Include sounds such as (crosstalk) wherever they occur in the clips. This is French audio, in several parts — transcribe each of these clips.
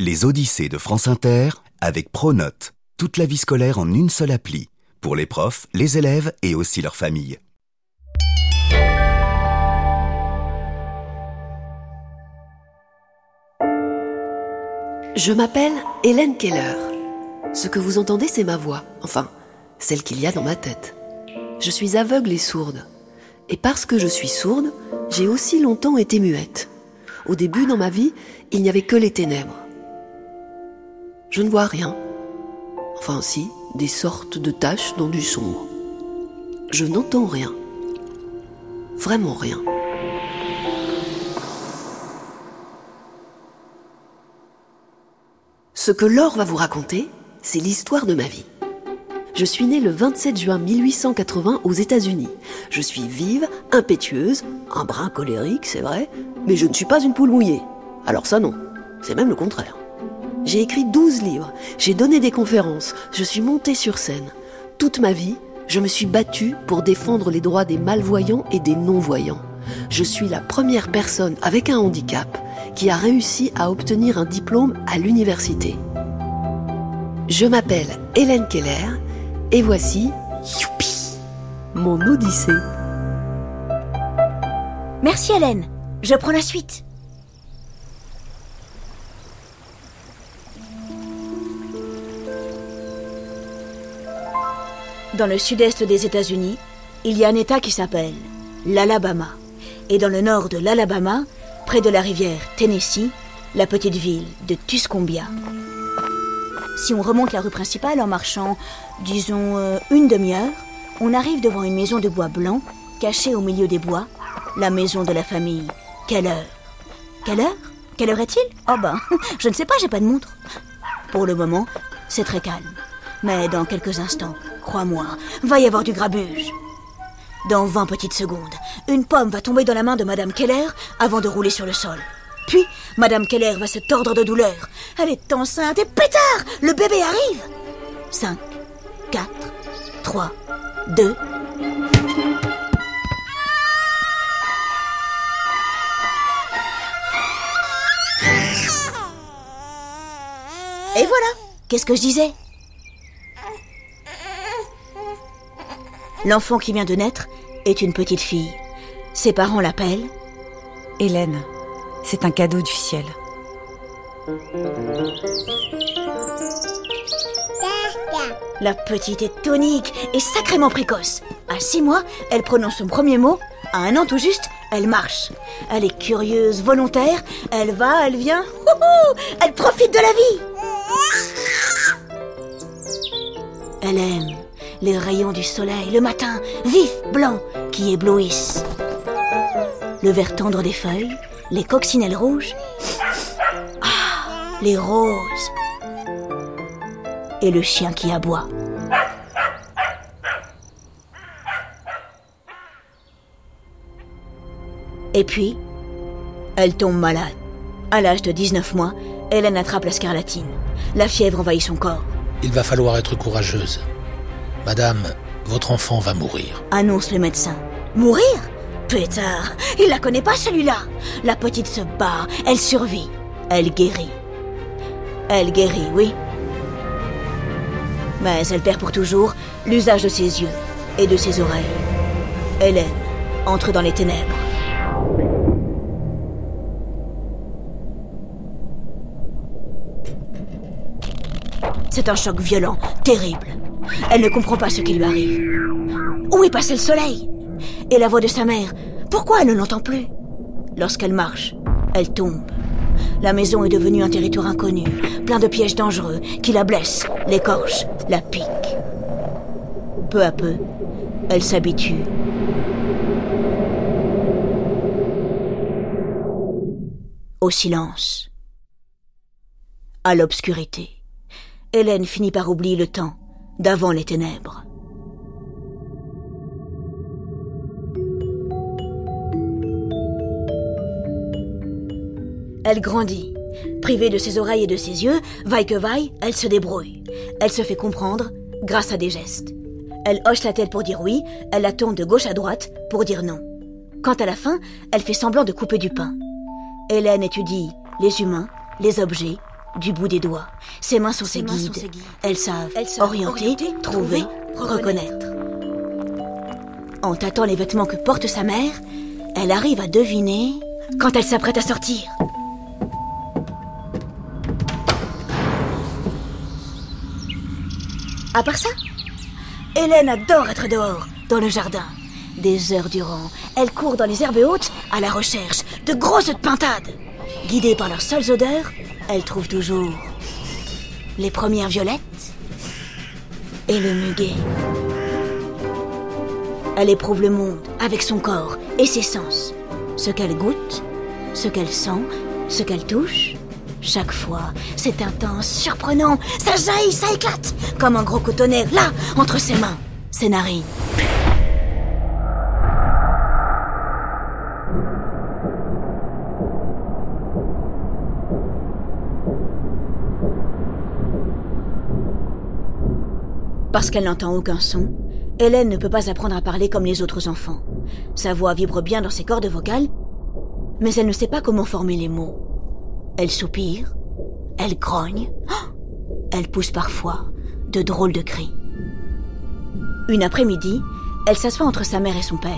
Les Odyssées de France Inter avec Pronote. Toute la vie scolaire en une seule appli. Pour les profs, les élèves et aussi leurs familles. Je m'appelle Hélène Keller. Ce que vous entendez, c'est ma voix. Enfin, celle qu'il y a dans ma tête. Je suis aveugle et sourde. Et parce que je suis sourde, j'ai aussi longtemps été muette. Au début, dans ma vie, il n'y avait que les ténèbres. Je ne vois rien. Enfin si, des sortes de taches dans du sombre. Je n'entends rien. Vraiment rien. Ce que Laure va vous raconter, c'est l'histoire de ma vie. Je suis née le 27 juin 1880 aux États-Unis. Je suis vive, impétueuse, un brin colérique, c'est vrai, mais je ne suis pas une poule mouillée. Alors ça non, c'est même le contraire. J'ai écrit 12 livres, j'ai donné des conférences, je suis montée sur scène. Toute ma vie, je me suis battue pour défendre les droits des malvoyants et des non-voyants. Je suis la première personne avec un handicap qui a réussi à obtenir un diplôme à l'université. Je m'appelle Hélène Keller et voici, mon odyssée. Merci Hélène, je prends la suite. Dans le sud-est des États-Unis, il y a un État qui s'appelle l'Alabama. Et dans le nord de l'Alabama, près de la rivière Tennessee, la petite ville de Tuscombia. Si on remonte la rue principale en marchant, disons, euh, une demi-heure, on arrive devant une maison de bois blanc, cachée au milieu des bois, la maison de la famille Keller. Quelle heure Quelle heure est-il? Oh ben, (laughs) je ne sais pas, j'ai pas de montre. Pour le moment, c'est très calme. Mais dans quelques instants, crois-moi, va y avoir du grabuge. Dans 20 petites secondes, une pomme va tomber dans la main de Madame Keller avant de rouler sur le sol. Puis, Madame Keller va se tordre de douleur. Elle est enceinte et pétard Le bébé arrive 5, 4, 3, 2... Et voilà Qu'est-ce que je disais? L'enfant qui vient de naître est une petite fille. Ses parents l'appellent Hélène. C'est un cadeau du ciel. La petite est tonique et sacrément précoce. À six mois, elle prononce son premier mot. À un an tout juste, elle marche. Elle est curieuse, volontaire. Elle va, elle vient. elle profite de la vie. Elle aime les rayons du soleil le matin, vif, blanc, qui éblouissent. Le vert tendre des feuilles, les coccinelles rouges. Ah, les roses. Et le chien qui aboie. Et puis, elle tombe malade. À l'âge de 19 mois, Hélène attrape la scarlatine. La fièvre envahit son corps. Il va falloir être courageuse. Madame, votre enfant va mourir. Annonce le médecin. Mourir? Pétard, il la connaît pas celui-là. La petite se bat, elle survit, elle guérit. Elle guérit, oui. Mais elle perd pour toujours l'usage de ses yeux et de ses oreilles. Hélène entre dans les ténèbres. C'est un choc violent, terrible. Elle ne comprend pas ce qui lui arrive. Où est passé le soleil Et la voix de sa mère Pourquoi elle ne l'entend plus Lorsqu'elle marche, elle tombe. La maison est devenue un territoire inconnu, plein de pièges dangereux qui la blessent, l'écorchent, la piquent. Peu à peu, elle s'habitue. Au silence. À l'obscurité. Hélène finit par oublier le temps d'avant les ténèbres. Elle grandit. Privée de ses oreilles et de ses yeux, vaille que vaille, elle se débrouille. Elle se fait comprendre grâce à des gestes. Elle hoche la tête pour dire oui, elle la tourne de gauche à droite pour dire non. Quant à la fin, elle fait semblant de couper du pain. Hélène étudie les humains, les objets, du bout des doigts. Ses mains sont ses, guides. Elles savent, orienter, trouver, reconnaître. En tâtant les vêtements que porte sa mère, elle arrive à deviner quand elle s'apprête à sortir. À part ça, Hélène adore être dehors, dans le jardin. Des heures durant, elle court dans les herbes hautes à la recherche de grosses pintades. Guidée par leurs seules odeurs, elle trouve toujours les premières violettes et le muguet. Elle éprouve le monde avec son corps et ses sens. Ce qu'elle goûte, ce qu'elle sent, ce qu'elle touche. Chaque fois, c'est intense, surprenant, ça jaillit, ça éclate, comme un gros cotonnet, là, entre ses mains, ses narines. Parce qu'elle n'entend aucun son, Hélène ne peut pas apprendre à parler comme les autres enfants. Sa voix vibre bien dans ses cordes vocales, mais elle ne sait pas comment former les mots. Elle soupire, elle grogne, (gasps) elle pousse parfois de drôles de cris. Une après-midi, elle s'assoit entre sa mère et son père.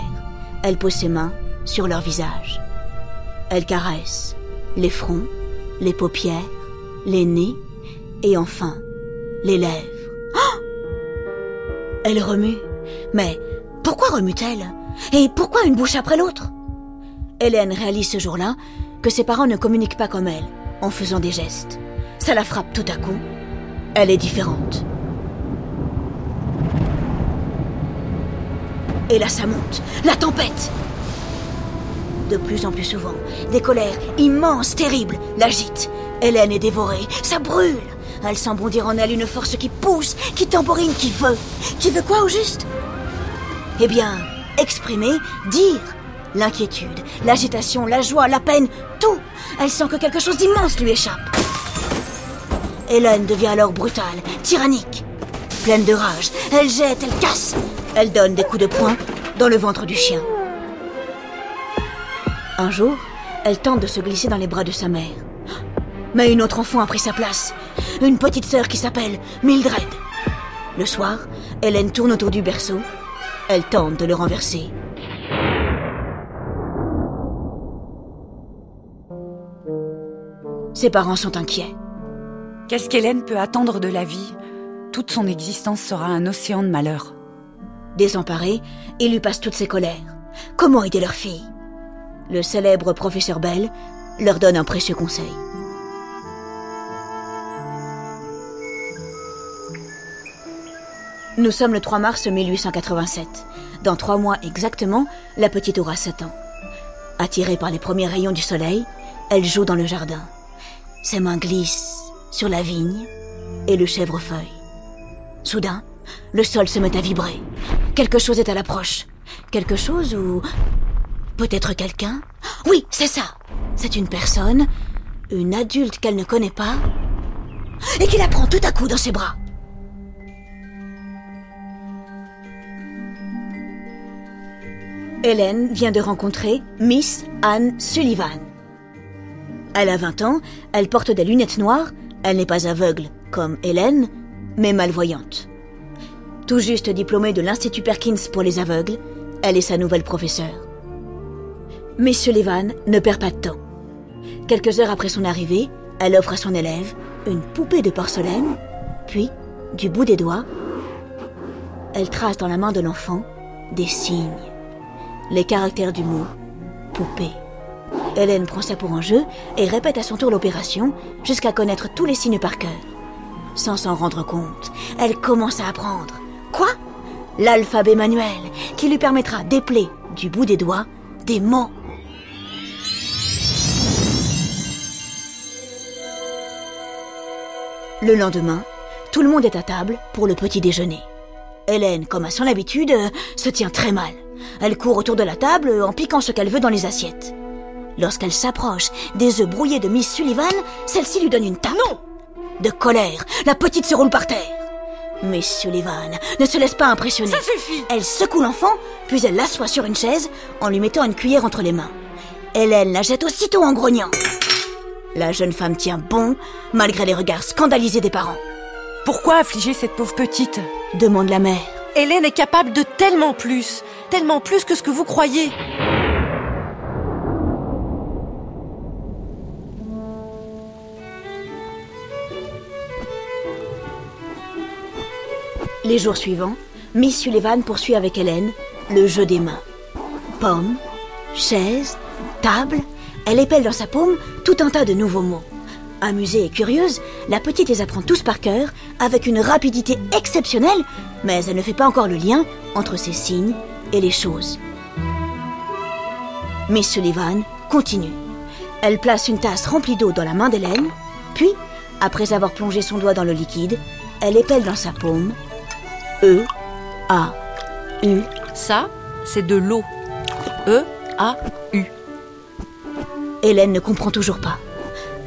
Elle pose ses mains sur leur visage. Elle caresse les fronts, les paupières, les nez et enfin les lèvres. Elle remue. Mais pourquoi remue-t-elle? Et pourquoi une bouche après l'autre? Hélène réalise ce jour-là que ses parents ne communiquent pas comme elle, en faisant des gestes. Ça la frappe tout à coup. Elle est différente. Et là, ça monte. La tempête De plus en plus souvent, des colères immenses, terribles, l'agitent. Hélène est dévorée. Ça brûle elle sent bondir en elle une force qui pousse, qui tambourine, qui veut. Qui veut quoi au juste? Eh bien, exprimer, dire. L'inquiétude, l'agitation, la joie, la peine, tout. Elle sent que quelque chose d'immense lui échappe. Hélène devient alors brutale, tyrannique. Pleine de rage, elle jette, elle casse. Elle donne des coups de poing dans le ventre du chien. Un jour, elle tente de se glisser dans les bras de sa mère. Mais une autre enfant a pris sa place. Une petite sœur qui s'appelle Mildred. Le soir, Hélène tourne autour du berceau. Elle tente de le renverser. Ses parents sont inquiets. Qu'est-ce qu'Hélène peut attendre de la vie? Toute son existence sera un océan de malheur. Désemparés, ils lui passent toutes ses colères. Comment aider leur fille? Le célèbre professeur Bell leur donne un précieux conseil. Nous sommes le 3 mars 1887. Dans trois mois exactement, la petite aura 7 ans. Attirée par les premiers rayons du soleil, elle joue dans le jardin. Ses mains glissent sur la vigne et le chèvrefeuille. Soudain, le sol se met à vibrer. Quelque chose est à l'approche. Quelque chose ou... Peut-être quelqu'un? Oui, c'est ça. C'est une personne, une adulte qu'elle ne connaît pas, et qui la prend tout à coup dans ses bras. Hélène vient de rencontrer Miss Anne Sullivan. Elle a 20 ans, elle porte des lunettes noires, elle n'est pas aveugle comme Hélène, mais malvoyante. Tout juste diplômée de l'Institut Perkins pour les aveugles, elle est sa nouvelle professeure. Miss Sullivan ne perd pas de temps. Quelques heures après son arrivée, elle offre à son élève une poupée de porcelaine, puis, du bout des doigts, elle trace dans la main de l'enfant des signes les caractères du mot poupée. Hélène prend ça pour un jeu et répète à son tour l'opération jusqu'à connaître tous les signes par cœur. Sans s'en rendre compte, elle commence à apprendre. Quoi? L'alphabet manuel qui lui permettra d'épeler du bout des doigts des mots. Le lendemain, tout le monde est à table pour le petit déjeuner. Hélène, comme à son habitude, se tient très mal. Elle court autour de la table en piquant ce qu'elle veut dans les assiettes. Lorsqu'elle s'approche des œufs brouillés de Miss Sullivan, celle-ci lui donne une tape. Non De colère, la petite se roule par terre. Miss Sullivan ne se laisse pas impressionner. Ça suffit Elle secoue l'enfant, puis elle l'assoit sur une chaise en lui mettant une cuillère entre les mains. Hélène la jette aussitôt en grognant. La jeune femme tient bon, malgré les regards scandalisés des parents. Pourquoi affliger cette pauvre petite? demande la mère. Hélène est capable de tellement plus, tellement plus que ce que vous croyez. Les jours suivants, Miss Sullivan poursuit avec Hélène le jeu des mains. Pommes, chaises, table, elle épelle dans sa paume tout un tas de nouveaux mots. Amusée et curieuse, la petite les apprend tous par cœur avec une rapidité exceptionnelle, mais elle ne fait pas encore le lien entre ces signes et les choses. Miss Sullivan continue. Elle place une tasse remplie d'eau dans la main d'Hélène, puis, après avoir plongé son doigt dans le liquide, elle épelle dans sa paume E, A, U. Ça, c'est de l'eau. E, A, U. Hélène ne comprend toujours pas.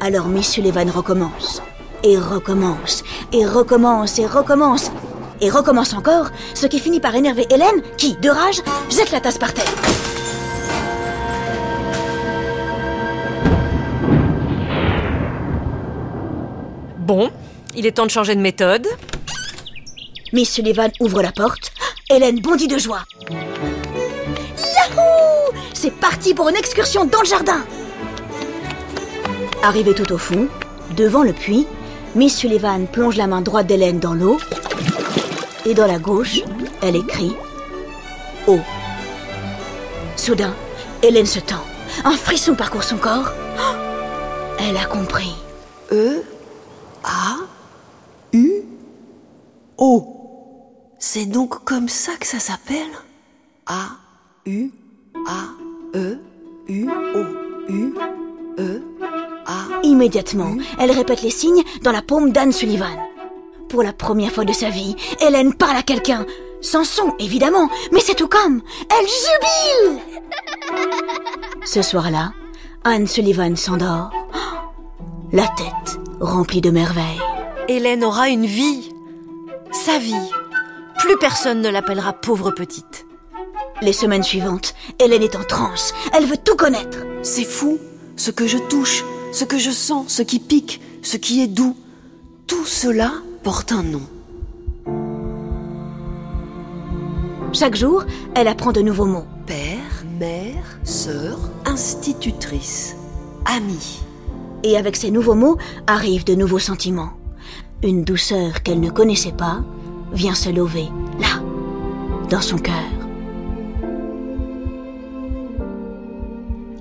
Alors Miss Sullivan recommence, et recommence, et recommence, et recommence, et recommence encore, ce qui finit par énerver Hélène, qui, de rage, jette la tasse par terre. Bon, il est temps de changer de méthode. Miss Sullivan ouvre la porte. Hélène bondit de joie. Yahoo C'est parti pour une excursion dans le jardin Arrivée tout au fond, devant le puits, Miss Sullivan plonge la main droite d'Hélène dans l'eau et dans la gauche, elle écrit Eau. Soudain, Hélène se tend. Un frisson parcourt son corps. Oh elle a compris. E, A, U, O. C'est donc comme ça que ça s'appelle? A, U, A, E, U, O, U, E. Immédiatement, elle répète les signes dans la paume d'Anne Sullivan. Pour la première fois de sa vie, Hélène parle à quelqu'un. Sans son, évidemment, mais c'est tout comme. Elle jubile Ce soir-là, Anne Sullivan s'endort. La tête remplie de merveilles. Hélène aura une vie. Sa vie. Plus personne ne l'appellera pauvre petite. Les semaines suivantes, Hélène est en transe. Elle veut tout connaître. C'est fou. Ce que je touche, ce que je sens, ce qui pique, ce qui est doux. Tout cela porte un nom. Chaque jour, elle apprend de nouveaux mots. Père, mère, sœur, institutrice, amie. Et avec ces nouveaux mots arrivent de nouveaux sentiments. Une douceur qu'elle ne connaissait pas vient se lever, là, dans son cœur.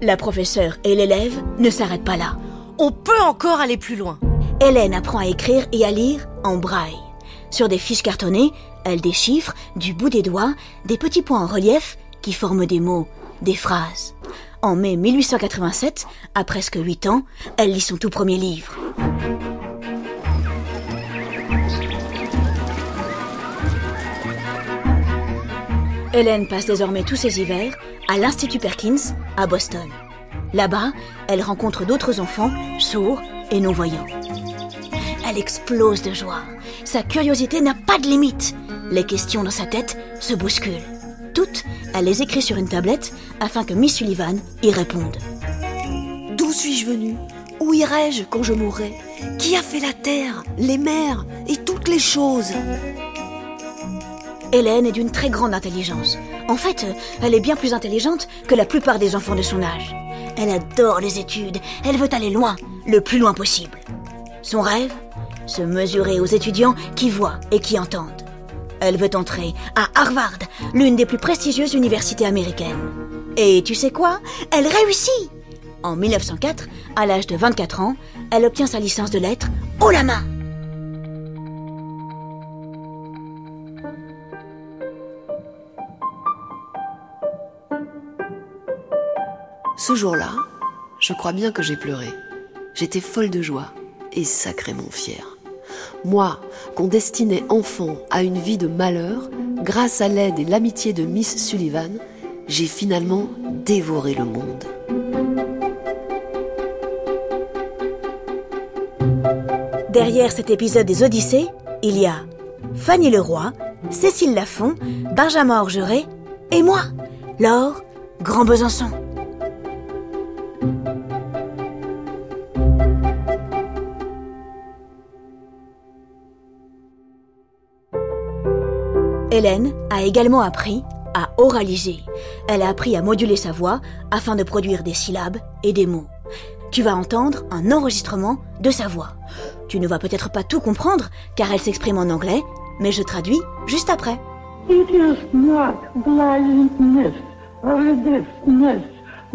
La professeure et l'élève ne s'arrêtent pas là. On peut encore aller plus loin. Hélène apprend à écrire et à lire en braille. Sur des fiches cartonnées, elle déchiffre, du bout des doigts, des petits points en relief qui forment des mots, des phrases. En mai 1887, à presque 8 ans, elle lit son tout premier livre. Hélène passe désormais tous ses hivers à l'Institut Perkins, à Boston. Là-bas, elle rencontre d'autres enfants, sourds et non-voyants. Elle explose de joie. Sa curiosité n'a pas de limite. Les questions dans sa tête se bousculent. Toutes, elle les écrit sur une tablette afin que Miss Sullivan y réponde. D'où suis-je venue? Où irai-je quand je mourrai? Qui a fait la terre, les mers et toutes les choses? Hélène est d'une très grande intelligence. En fait, elle est bien plus intelligente que la plupart des enfants de son âge. Elle adore les études, elle veut aller loin, le plus loin possible. Son rêve? Se mesurer aux étudiants qui voient et qui entendent. Elle veut entrer à Harvard, l'une des plus prestigieuses universités américaines. Et tu sais quoi? Elle réussit En 1904, à l'âge de 24 ans, elle obtient sa licence de lettres haut la main. Ce jour-là, je crois bien que j'ai pleuré. J'étais folle de joie et sacrément fière. Moi, qu'on destinait enfant à une vie de malheur, grâce à l'aide et l'amitié de Miss Sullivan, j'ai finalement dévoré le monde. Derrière cet épisode des Odyssées, il y a Fanny Leroy, Cécile Lafont, Benjamin Orgeret et moi, Laure Grand Besançon. Hélène a également appris à oraliser. Elle a appris à moduler sa voix afin de produire des syllabes et des mots. Tu vas entendre un enregistrement de sa voix. Tu ne vas peut-être pas tout comprendre car elle s'exprime en anglais, mais je traduis juste après. It is not blindness or deafness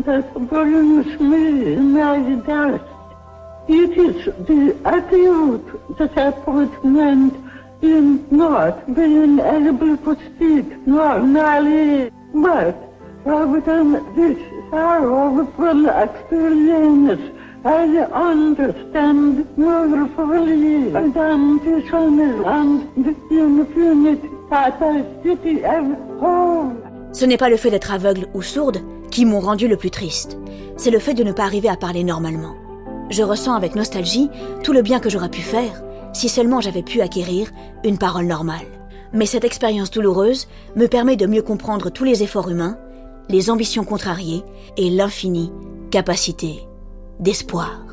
that brings me my. It the acute disappointment in not being able to speak normally. But from this sorrowful experience, I understand more fully than dishonor and the infinite capacity of whole. Ce n'est pas le fait d'être aveugle ou sourde qui m'ont rendu le plus triste, c'est le fait de ne pas arriver à parler normalement. Je ressens avec nostalgie tout le bien que j'aurais pu faire si seulement j'avais pu acquérir une parole normale. Mais cette expérience douloureuse me permet de mieux comprendre tous les efforts humains, les ambitions contrariées et l'infinie capacité d'espoir.